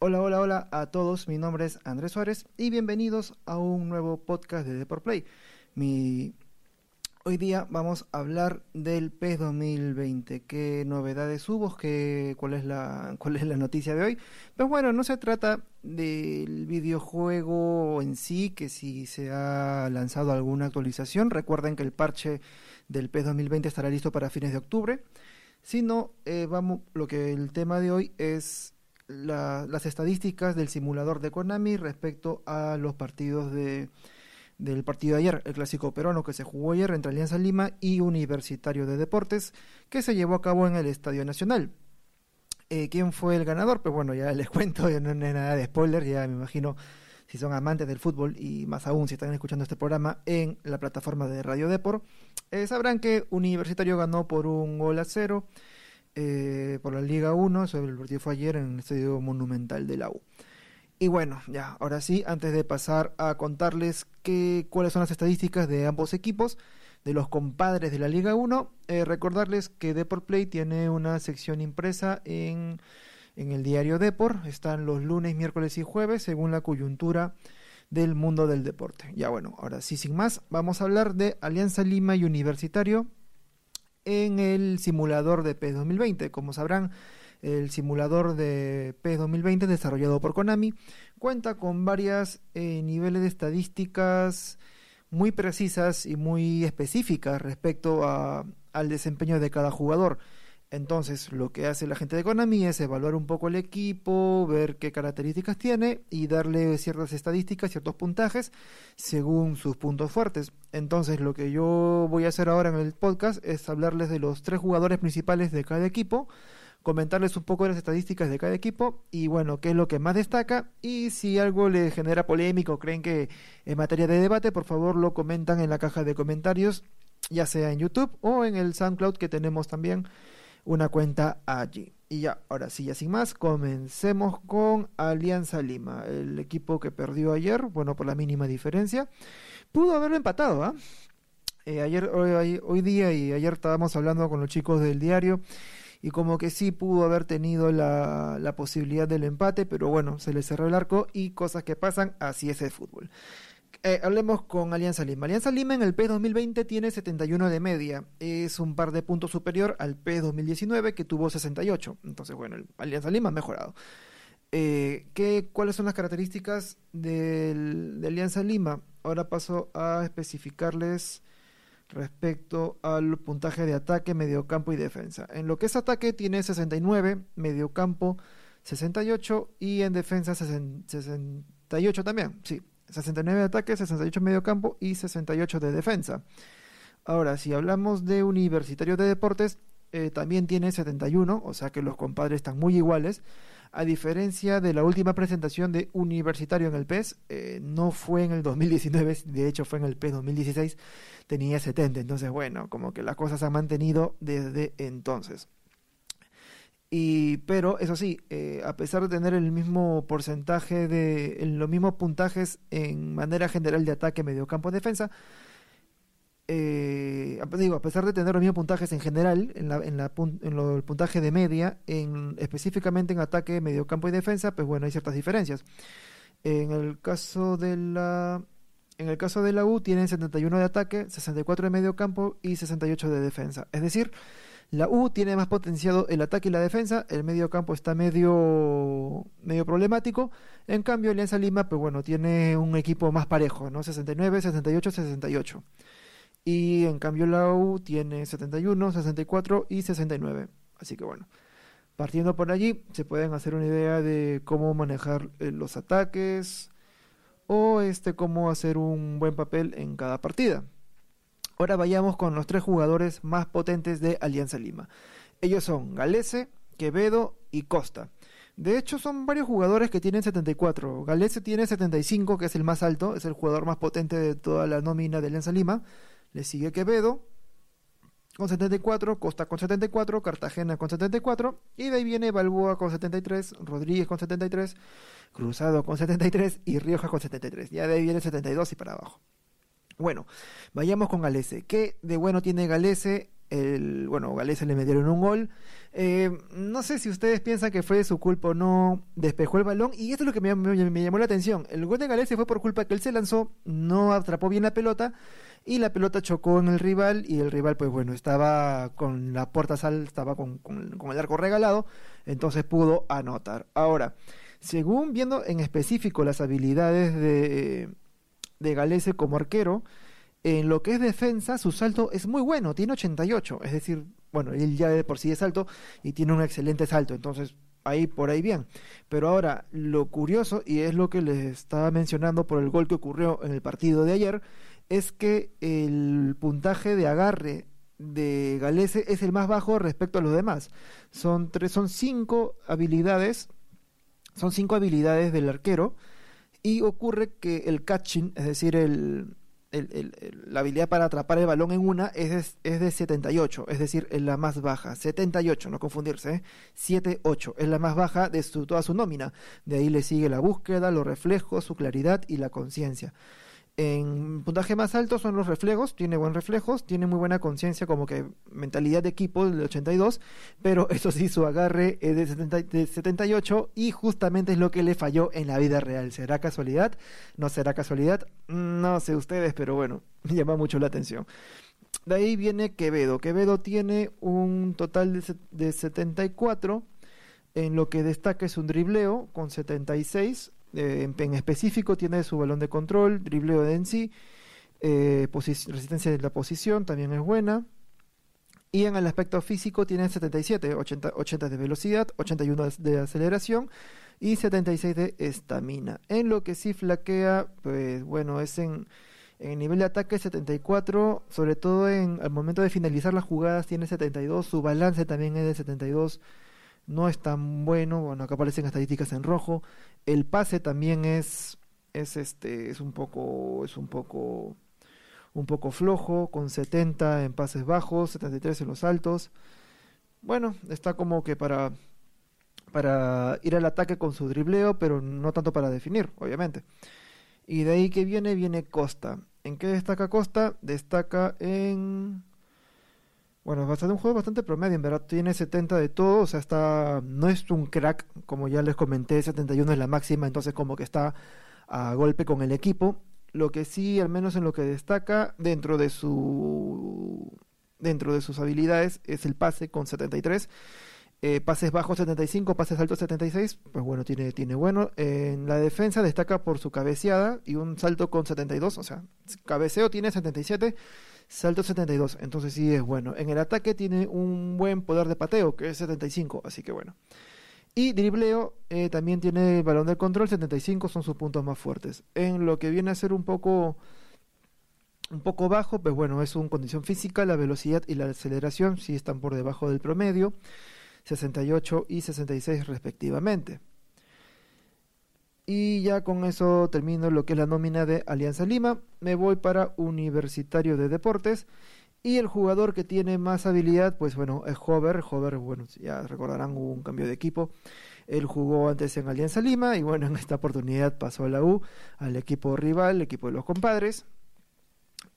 Hola, hola, hola a todos. Mi nombre es Andrés Suárez y bienvenidos a un nuevo podcast de Deport Play. Mi... Hoy día vamos a hablar del PES 2020. ¿Qué novedades hubo? ¿Qué... ¿Cuál, es la... ¿Cuál es la noticia de hoy? Pues bueno, no se trata del videojuego en sí, que si se ha lanzado alguna actualización. Recuerden que el parche del PES 2020 estará listo para fines de octubre. Sino, eh, vamos, lo que el tema de hoy es las estadísticas del simulador de Konami respecto a los partidos de, del partido de ayer, el clásico peruano que se jugó ayer entre Alianza Lima y Universitario de Deportes, que se llevó a cabo en el Estadio Nacional. Eh, ¿Quién fue el ganador? Pues bueno, ya les cuento, ya no es nada de spoiler, ya me imagino si son amantes del fútbol y más aún si están escuchando este programa en la plataforma de Radio Deport, eh, sabrán que Universitario ganó por un gol a cero. Eh, por la Liga 1, el partido fue ayer en el Estadio Monumental de la U. Y bueno, ya, ahora sí, antes de pasar a contarles qué, cuáles son las estadísticas de ambos equipos, de los compadres de la Liga 1, eh, recordarles que Deport Play tiene una sección impresa en, en el diario Deport, están los lunes, miércoles y jueves, según la coyuntura del mundo del deporte. Ya bueno, ahora sí, sin más, vamos a hablar de Alianza Lima y Universitario, en el simulador de PES 2020. Como sabrán, el simulador de PES 2020 desarrollado por Konami cuenta con varias eh, niveles de estadísticas muy precisas y muy específicas respecto a, al desempeño de cada jugador. Entonces, lo que hace la gente de Konami es evaluar un poco el equipo, ver qué características tiene y darle ciertas estadísticas, ciertos puntajes según sus puntos fuertes. Entonces, lo que yo voy a hacer ahora en el podcast es hablarles de los tres jugadores principales de cada equipo, comentarles un poco las estadísticas de cada equipo y bueno, qué es lo que más destaca y si algo les genera polémica creen que en materia de debate, por favor lo comentan en la caja de comentarios, ya sea en YouTube o en el SoundCloud que tenemos también una cuenta allí. Y ya, ahora sí, ya sin más, comencemos con Alianza Lima, el equipo que perdió ayer, bueno, por la mínima diferencia. Pudo haberlo empatado, ¿ah? Eh, ayer, hoy, hoy, día y ayer estábamos hablando con los chicos del diario y como que sí pudo haber tenido la, la posibilidad del empate, pero bueno, se le cerró el arco y cosas que pasan, así es el fútbol. Eh, hablemos con Alianza Lima. Alianza Lima en el P 2020 tiene 71 de media. Es un par de puntos superior al P 2019 que tuvo 68. Entonces, bueno, Alianza Lima ha mejorado. Eh, ¿qué, ¿Cuáles son las características del, de Alianza Lima? Ahora paso a especificarles respecto al puntaje de ataque, mediocampo y defensa. En lo que es ataque tiene 69, mediocampo 68 y en defensa 68 también. Sí, 69 de ataque, 68 de medio campo y 68 de defensa. Ahora, si hablamos de Universitario de Deportes, eh, también tiene 71, o sea que los compadres están muy iguales. A diferencia de la última presentación de Universitario en el PES, eh, no fue en el 2019, de hecho fue en el PES 2016, tenía 70. Entonces, bueno, como que las cosas se han mantenido desde entonces. Y, pero eso sí, eh, a pesar de tener el mismo porcentaje de los mismos puntajes en manera general de ataque, mediocampo, defensa, eh, digo, a pesar de tener los mismos puntajes en general, en, la, en, la, en lo, el puntaje de media, en, específicamente en ataque, mediocampo y defensa, pues bueno, hay ciertas diferencias. En el caso de la en el caso de la U tienen 71 de ataque, 64 de mediocampo y 68 de defensa. Es decir, la U tiene más potenciado el ataque y la defensa, el medio campo está medio, medio problemático. En cambio, Alianza Lima, pues bueno, tiene un equipo más parejo, ¿no? 69, 68, 68. Y en cambio la U tiene 71, 64 y 69. Así que bueno, partiendo por allí, se pueden hacer una idea de cómo manejar eh, los ataques o este cómo hacer un buen papel en cada partida. Ahora vayamos con los tres jugadores más potentes de Alianza Lima. Ellos son Galese, Quevedo y Costa. De hecho, son varios jugadores que tienen 74. Galese tiene 75, que es el más alto, es el jugador más potente de toda la nómina de Alianza Lima. Le sigue Quevedo con 74, Costa con 74, Cartagena con 74, y de ahí viene Balboa con 73, Rodríguez con 73, Cruzado con 73 y Rioja con 73. Ya de ahí viene 72 y para abajo. Bueno, vayamos con Galese. ¿Qué de bueno tiene Galese El, bueno, Galese le metieron un gol. Eh, no sé si ustedes piensan que fue su culpa o no, despejó el balón. Y esto es lo que me, me llamó la atención. El gol de Galese fue por culpa que él se lanzó, no atrapó bien la pelota y la pelota chocó en el rival y el rival pues bueno estaba con la puerta sal estaba con, el arco regalado entonces pudo anotar ahora según viendo en específico las habilidades de, de Galese como arquero en lo que es defensa su salto es muy bueno tiene 88 es decir bueno él ya de por sí es alto y tiene un excelente salto entonces ahí por ahí bien. Pero ahora, lo curioso, y es lo que les estaba mencionando por el gol que ocurrió en el partido de ayer, es que el puntaje de agarre de Galese es el más bajo respecto a los demás. Son tres, son cinco habilidades, son cinco habilidades del arquero y ocurre que el catching, es decir, el, la habilidad para atrapar el balón en una es de, es de 78, es decir, es la más baja. 78, no confundirse, ¿eh? 7-8, es la más baja de toda su nómina. De ahí le sigue la búsqueda, los reflejos, su claridad y la conciencia. En puntaje más alto son los reflejos, tiene buen reflejos, tiene muy buena conciencia como que mentalidad de equipo del 82, pero eso sí, su agarre es de, 70, de 78 y justamente es lo que le falló en la vida real. ¿Será casualidad? ¿No será casualidad? No sé ustedes, pero bueno, me llama mucho la atención. De ahí viene Quevedo. Quevedo tiene un total de 74, en lo que destaca es un dribleo con 76, eh, en, específico tiene su balón de control, dribleo de en sí, eh, resistencia de la posición también es buena. Y en el aspecto físico tiene 77, 80, 80 de velocidad, 81 de aceleración y 76 de estamina. En lo que sí flaquea, pues bueno, es en, en nivel de ataque 74, sobre todo en el momento de finalizar las jugadas tiene 72, su balance también es de 72 no es tan bueno, bueno, acá aparecen estadísticas en rojo. El pase también es es este es un poco es un poco un poco flojo con 70 en pases bajos, 73 en los altos. Bueno, está como que para para ir al ataque con su dribleo, pero no tanto para definir, obviamente. Y de ahí que viene viene Costa. ¿En qué destaca Costa? Destaca en bueno, bastante un juego bastante promedio, en verdad tiene 70 de todo, o sea, está no es un crack, como ya les comenté, 71 es la máxima, entonces como que está a golpe con el equipo. Lo que sí, al menos en lo que destaca dentro de su dentro de sus habilidades es el pase con 73. Eh, pases bajos 75, pases altos 76, pues bueno, tiene, tiene bueno. En la defensa destaca por su cabeceada y un salto con 72, o sea, cabeceo tiene 77 salto 72, entonces sí es bueno. En el ataque tiene un buen poder de pateo, que es 75, así que bueno. Y dribleo eh, también tiene balón de control, 75 son sus puntos más fuertes. En lo que viene a ser un poco un poco bajo, pues bueno, es una condición física, la velocidad y la aceleración sí están por debajo del promedio, 68 y 66 respectivamente. Y ya con eso termino lo que es la nómina de Alianza Lima. Me voy para Universitario de Deportes. Y el jugador que tiene más habilidad, pues bueno, es Hover. Hover, bueno, ya recordarán, hubo un cambio de equipo. Él jugó antes en Alianza Lima y bueno, en esta oportunidad pasó a la U, al equipo rival, el equipo de los compadres.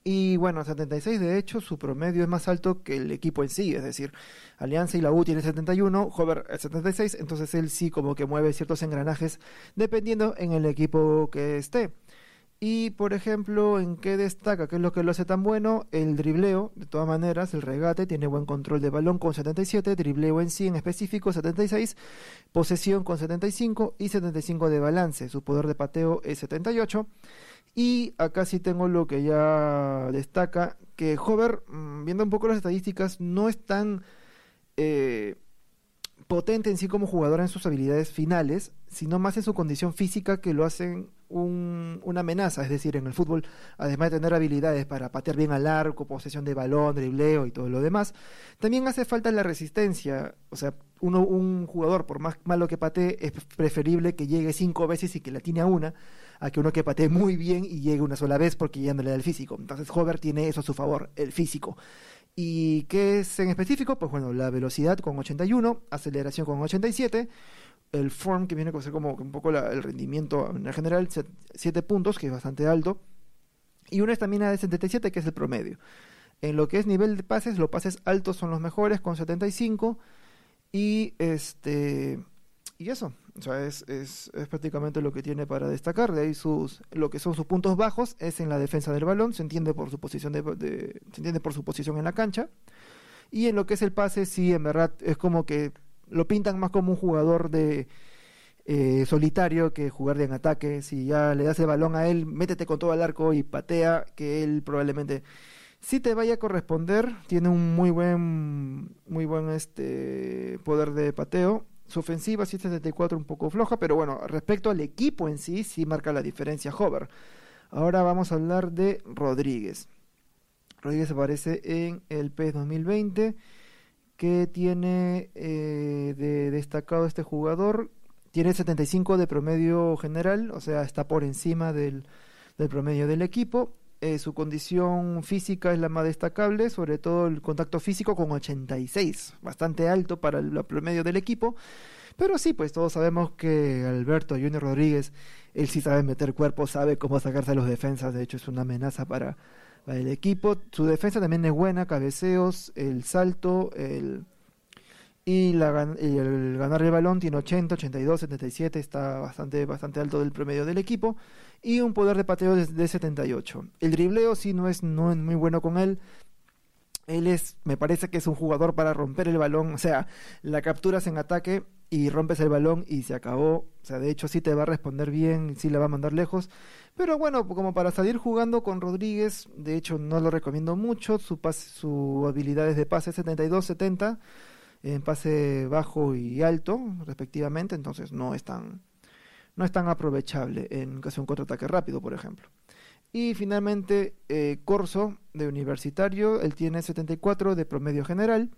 Y bueno, 76 de hecho su promedio es más alto que el equipo en sí, es decir, Alianza y la U tiene 71, Hover 76, entonces él sí como que mueve ciertos engranajes dependiendo en el equipo que esté. Y por ejemplo, ¿en qué destaca? ¿Qué es lo que lo hace tan bueno? El dribleo, de todas maneras, el regate, tiene buen control de balón con 77, dribleo en sí en específico 76, posesión con 75 y 75 de balance. Su poder de pateo es 78. Y acá sí tengo lo que ya destaca, que Hover, mm, viendo un poco las estadísticas, no es tan eh, potente en sí como jugador en sus habilidades finales, sino más en su condición física que lo hacen una amenaza, es decir, en el fútbol, además de tener habilidades para patear bien al arco, posesión de balón, dribleo y todo lo demás, también hace falta la resistencia, o sea, uno, un jugador, por más malo que patee, es preferible que llegue cinco veces y que la tiene a una, a que uno que patee muy bien y llegue una sola vez porque ya no le da el físico. Entonces Hover tiene eso a su favor, el físico. ¿Y qué es en específico? Pues bueno, la velocidad con 81, aceleración con 87, el form que viene a ser como un poco el rendimiento en general, 7 puntos, que es bastante alto, y una estamina de 77, que es el promedio. En lo que es nivel de pases, los pases altos son los mejores con 75 y este y eso, o sea, es, es, es, prácticamente lo que tiene para destacar. De ahí sus, lo que son sus puntos bajos es en la defensa del balón, se entiende por su posición de, se entiende por su posición en la cancha. Y en lo que es el pase, sí, en verdad es como que lo pintan más como un jugador de eh, solitario que jugar de en ataque. Si ya le das el balón a él, métete con todo el arco y patea, que él probablemente sí te vaya a corresponder. Tiene un muy buen, muy buen este poder de pateo. Su ofensiva sí 74 un poco floja, pero bueno, respecto al equipo en sí, sí marca la diferencia Hover. Ahora vamos a hablar de Rodríguez. Rodríguez aparece en el PES 2020 que tiene eh, de destacado este jugador tiene 75 de promedio general, o sea, está por encima del, promedio del equipo. Eh, su condición física es la más destacable, sobre todo el contacto físico con 86, bastante alto para el, promedio del equipo. Pero sí, pues todos sabemos que Alberto Junior Rodríguez, él sí sabe meter cuerpo, sabe cómo sacarse a los defensas, de hecho es una amenaza para, para el equipo. Su defensa también es buena, cabeceos, el salto, el, y, la, el ganar el balón tiene 80, 82, 77, está bastante, bastante alto del promedio del equipo. Y un poder de pateo de, 78. El dribleo sí no es, no es muy bueno con él. Él es, me parece que es un jugador para romper el balón. O sea, la capturas en ataque y rompes el balón y se acabó. O sea, de hecho sí te va a responder bien, sí la va a mandar lejos. Pero bueno, como para salir jugando con Rodríguez, de hecho no lo recomiendo mucho. Su, pase, su habilidades de pase 72-70 en pase bajo y alto, respectivamente, entonces no es tan, no es tan aprovechable en caso de un contraataque rápido, por ejemplo. Y finalmente, eh, Corso, de universitario, él tiene 74 de promedio general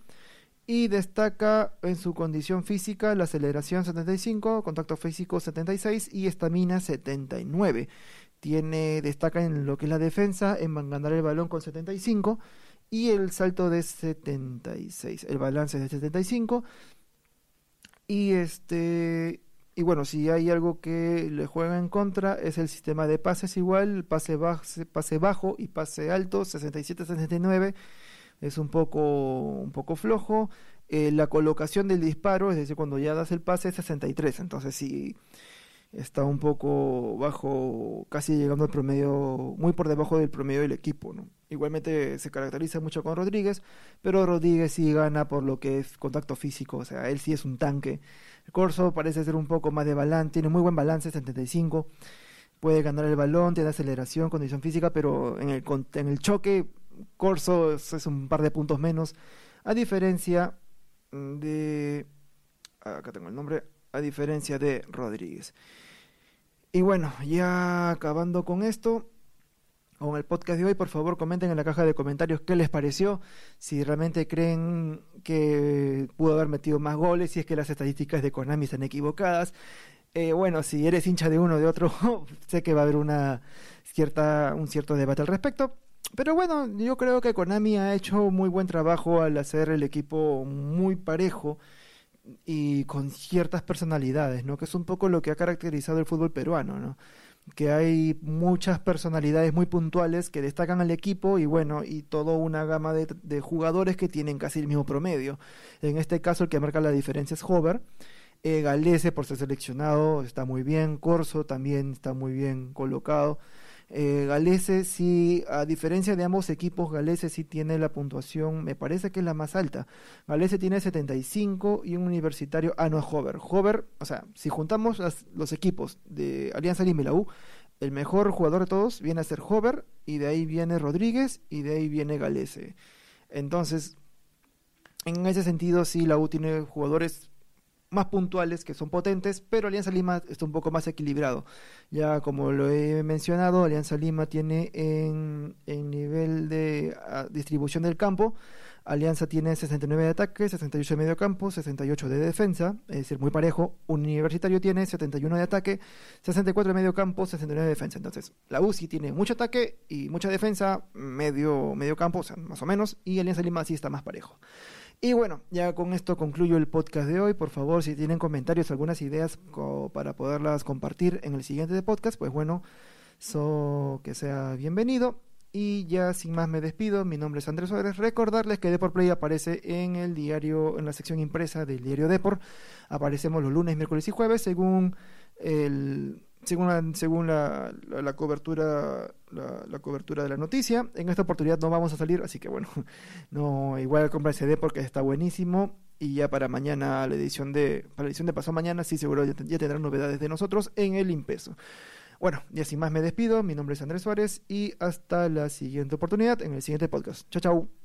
y destaca en su condición física la aceleración 75, contacto físico 76 y estamina 79. Tiene, destaca en lo que es la defensa, en ganar el balón con 75 y el salto de 76. El balance es de 75. Y este y bueno, si hay algo que le juega en contra es el sistema de pases igual, pase, pase bajo y pase alto, 67-69 es un poco un poco flojo. Eh, la colocación del disparo, es decir, cuando ya das el pase es 63, entonces si está un poco bajo, casi llegando al promedio, muy por debajo del promedio del equipo, ¿no? Igualmente se caracteriza mucho con Rodríguez, pero Rodríguez sí gana por lo que es contacto físico, o sea, él sí es un tanque. Corso parece ser un poco más de balance, tiene muy buen balance, 75, puede ganar el balón, tiene aceleración, condición física, pero en el, en el choque, Corso es un par de puntos menos, a diferencia de... Acá tengo el nombre, a diferencia de Rodríguez. Y bueno, ya acabando con esto, con el podcast de hoy, por favor comenten en la caja de comentarios qué les pareció, si realmente creen que pudo haber metido más goles, si es que las estadísticas de Konami están equivocadas. Eh, bueno, si eres hincha de uno o de otro, sé que va a haber una cierta, un cierto debate al respecto. Pero bueno, yo creo que Konami ha hecho muy buen trabajo al hacer el equipo muy parejo y con ciertas personalidades, ¿no? Que es un poco lo que ha caracterizado el fútbol peruano, ¿no? Que hay muchas personalidades muy puntuales que destacan al equipo y bueno, y toda una gama de, jugadores que tienen casi el mismo promedio. En este caso el que marca la diferencia es Hover. Eh, por ser seleccionado está muy bien, Corso también está muy bien colocado. Eh, Galese sí, a diferencia de ambos equipos, Galese sí tiene la puntuación, me parece que es la más alta. Galese tiene 75 y un universitario, ah no es Hover. Hover, o sea, si juntamos los equipos de Alianza Lima y la U, el mejor jugador de todos viene a ser Hover y de ahí viene Rodríguez y de ahí viene Galese. Entonces, en ese sentido sí la U tiene jugadores más puntuales, que son potentes, pero Alianza Lima está un poco más equilibrado. Ya como lo he mencionado, Alianza Lima tiene en, en nivel de ah, distribución del campo, Alianza tiene 69 de ataque, 68 de medio campo, 68 de defensa, es decir, muy parejo. Universitario tiene 71 de ataque, 64 de medio campo, 69 de defensa. Entonces, la UCI tiene mucho ataque y mucha defensa, medio, medio campo, o sea, más o menos, y Alianza Lima sí está más parejo. Y bueno, ya con esto concluyo el podcast de hoy. Por favor, si tienen comentarios, algunas ideas para poderlas compartir en el siguiente podcast, pues bueno, so, que sea bienvenido. Y ya sin más me despido, mi nombre es Andrés Suárez. Recordarles que Deport Play aparece en el diario, en la sección impresa del diario Deport. Aparecemos los lunes, miércoles y jueves según el según la, según la, la, cobertura la, cobertura de la noticia. En esta oportunidad no vamos a salir, así que bueno, no igual compra el CD porque está buenísimo y ya para mañana la edición de para la edición de pasado mañana sí seguro ya, ya tendrán novedades de nosotros en el impreso. Bueno, y sin más me despido. Mi nombre es Andrés Suárez y hasta la siguiente oportunidad en el siguiente podcast. Chao, chao.